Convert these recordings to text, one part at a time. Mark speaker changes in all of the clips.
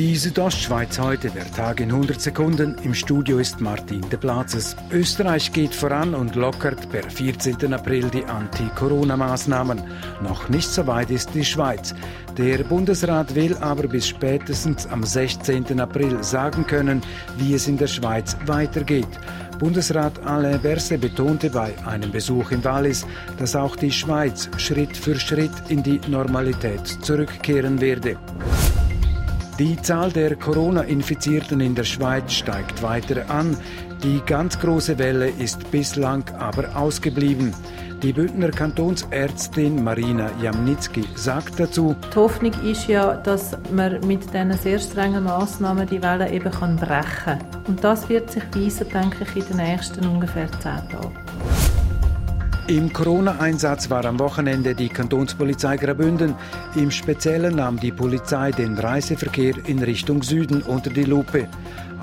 Speaker 1: Die Südostschweiz heute, der Tag in 100 Sekunden. Im Studio ist Martin de Platzes. Österreich geht voran und lockert per 14. April die Anti-Corona-Maßnahmen. Noch nicht so weit ist die Schweiz. Der Bundesrat will aber bis spätestens am 16. April sagen können, wie es in der Schweiz weitergeht. Bundesrat Alain Berset betonte bei einem Besuch in Wallis, dass auch die Schweiz Schritt für Schritt in die Normalität zurückkehren werde. Die Zahl der Corona-Infizierten in der Schweiz steigt weiter an. Die ganz große Welle ist bislang aber ausgeblieben. Die Bündner Kantonsärztin Marina Jamnitzki sagt dazu,
Speaker 2: Die Hoffnung ist ja, dass man mit diesen sehr strengen Massnahmen die Welle eben brechen kann. Und das wird sich weisen, denke ich, in den nächsten ungefähr zehn Tagen.
Speaker 1: Im Corona-Einsatz war am Wochenende die Kantonspolizei Graubünden. Im Speziellen nahm die Polizei den Reiseverkehr in Richtung Süden unter die Lupe.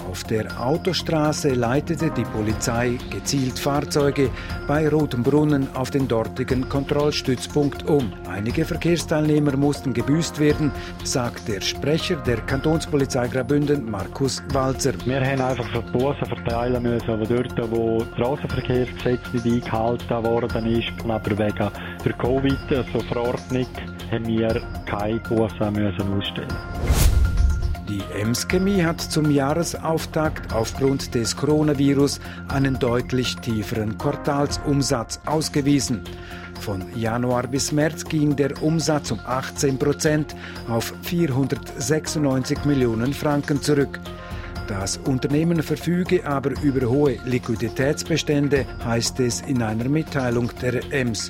Speaker 1: Auf der Autostraße leitete die Polizei gezielt Fahrzeuge bei Rotenbrunnen auf den dortigen Kontrollstützpunkt um. Einige Verkehrsteilnehmer mussten gebüßt werden, sagt der Sprecher der Kantonspolizei Graubünden, Markus Walzer.
Speaker 3: Wir haben einfach die Bussen verteilen müssen, aber dort, wo das Straßenverkehrsgesetz nicht eingehalten worden ist, aber wegen der Covid-Verordnung, haben wir keine Bussen müssen ausstellen
Speaker 1: die Ems Chemie hat zum Jahresauftakt aufgrund des Coronavirus einen deutlich tieferen Quartalsumsatz ausgewiesen. Von Januar bis März ging der Umsatz um 18 Prozent auf 496 Millionen Franken zurück. Das Unternehmen verfüge aber über hohe Liquiditätsbestände, heißt es in einer Mitteilung der EMS.